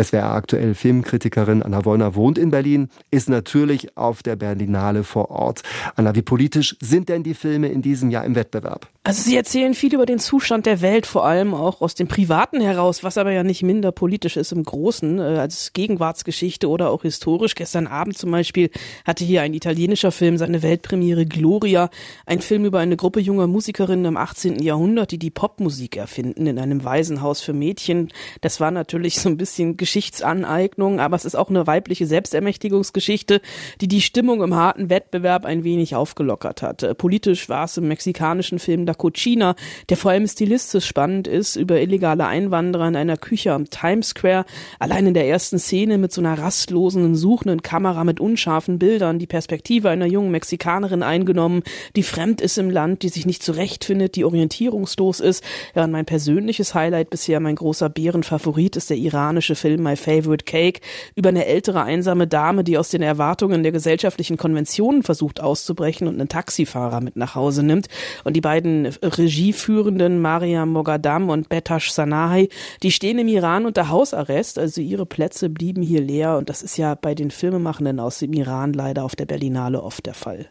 SWR aktuell Filmkritikerin Anna Wollner wohnt in Berlin, ist natürlich auf der Berlinale vor Ort. Anna, wie politisch sind denn die Filme in diesem Jahr im Wettbewerb? Also sie erzählen viel über den Zustand der Welt, vor allem auch aus dem Privaten heraus, was aber ja nicht minder politisch ist im Großen, äh, als Gegenwartsgeschichte oder auch historisch. Gestern Abend zum Beispiel hatte hier ein italienischer Film seine Weltpremiere Gloria, ein Film über eine Gruppe junger Musikerinnen im 18. Jahrhundert, die die Popmusik erfinden in einem Waisenhaus für Mädchen. Das war natürlich so ein bisschen Geschichtsaneignung, aber es ist auch eine weibliche Selbstermächtigungsgeschichte, die die Stimmung im harten Wettbewerb ein wenig aufgelockert hat. Äh, politisch war es im mexikanischen Film Cucina, der vor allem stilistisch spannend ist, über illegale Einwanderer in einer Küche am Times Square. Allein in der ersten Szene mit so einer rastlosen, suchenden Kamera mit unscharfen Bildern, die Perspektive einer jungen Mexikanerin eingenommen, die fremd ist im Land, die sich nicht zurechtfindet, die orientierungslos ist. Ja, und mein persönliches Highlight bisher, mein großer Bärenfavorit, ist der iranische Film My Favorite Cake über eine ältere einsame Dame, die aus den Erwartungen der gesellschaftlichen Konventionen versucht auszubrechen und einen Taxifahrer mit nach Hause nimmt. Und die beiden Regieführenden Maria Mogadam und Betash Sanahi, die stehen im Iran unter Hausarrest, also ihre Plätze blieben hier leer und das ist ja bei den Filmemachenden aus dem Iran leider auf der Berlinale oft der Fall.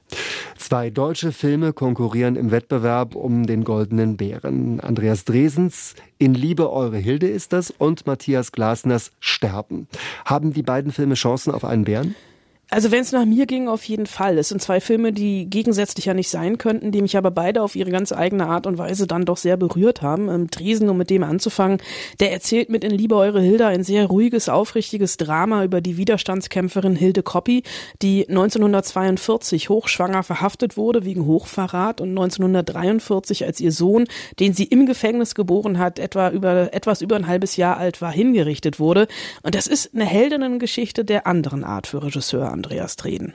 Zwei deutsche Filme konkurrieren im Wettbewerb um den Goldenen Bären. Andreas Dresens In Liebe eure Hilde ist das und Matthias Glasners Sterben. Haben die beiden Filme Chancen auf einen Bären? Also wenn es nach mir ging, auf jeden Fall. Es sind zwei Filme, die gegensätzlich ja nicht sein könnten, die mich aber beide auf ihre ganz eigene Art und Weise dann doch sehr berührt haben. Ähm, Dresen, um mit dem anzufangen, der erzählt mit In Liebe Eure Hilda ein sehr ruhiges, aufrichtiges Drama über die Widerstandskämpferin Hilde Koppi, die 1942 hochschwanger verhaftet wurde wegen Hochverrat und 1943 als ihr Sohn, den sie im Gefängnis geboren hat, etwa über, etwas über ein halbes Jahr alt war, hingerichtet wurde. Und das ist eine Heldinnengeschichte der anderen Art für Regisseur Andreas Treden.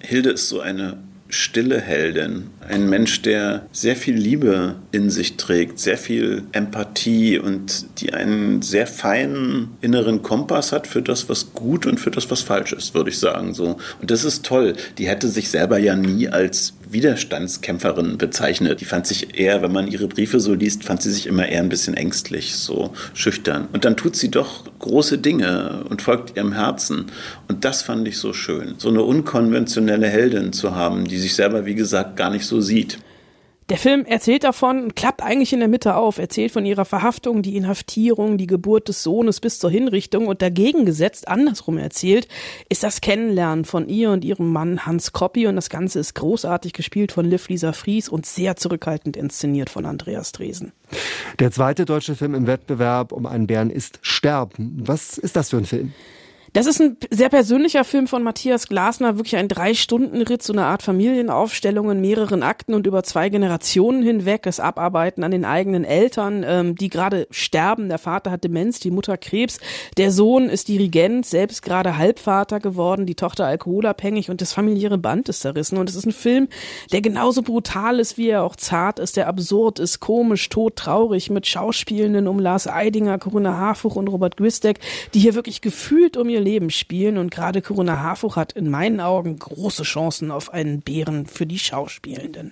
Hilde ist so eine stille Heldin. Ein Mensch, der sehr viel Liebe in sich trägt, sehr viel Empathie und die einen sehr feinen inneren Kompass hat für das, was gut und für das, was falsch ist, würde ich sagen. So. Und das ist toll. Die hätte sich selber ja nie als Widerstandskämpferin bezeichnet. Die fand sich eher, wenn man ihre Briefe so liest, fand sie sich immer eher ein bisschen ängstlich, so schüchtern. Und dann tut sie doch große Dinge und folgt ihrem Herzen. Und das fand ich so schön. So eine unkonventionelle Heldin zu haben, die sich selber, wie gesagt, gar nicht so sieht. Der Film erzählt davon, klappt eigentlich in der Mitte auf, erzählt von ihrer Verhaftung, die Inhaftierung, die Geburt des Sohnes bis zur Hinrichtung und dagegen gesetzt, andersrum erzählt, ist das Kennenlernen von ihr und ihrem Mann Hans Koppi und das Ganze ist großartig gespielt von Liv Lisa Fries und sehr zurückhaltend inszeniert von Andreas Dresen. Der zweite deutsche Film im Wettbewerb um einen Bären ist Sterben. Was ist das für ein Film? Das ist ein sehr persönlicher Film von Matthias Glasner, wirklich ein Drei-Stunden-Ritt, so eine Art Familienaufstellung in mehreren Akten und über zwei Generationen hinweg, das Abarbeiten an den eigenen Eltern, ähm, die gerade sterben. Der Vater hat Demenz, die Mutter Krebs, der Sohn ist Dirigent, selbst gerade Halbvater geworden, die Tochter alkoholabhängig und das familiäre Band ist zerrissen. Und es ist ein Film, der genauso brutal ist, wie er auch zart ist, der absurd ist, komisch, tot, traurig, mit Schauspielenden um Lars Eidinger, Corinna Harfuch und Robert Gwistek, die hier wirklich gefühlt um ihr Leben spielen und gerade Corona Harfuch hat in meinen Augen große Chancen auf einen Bären für die Schauspielenden.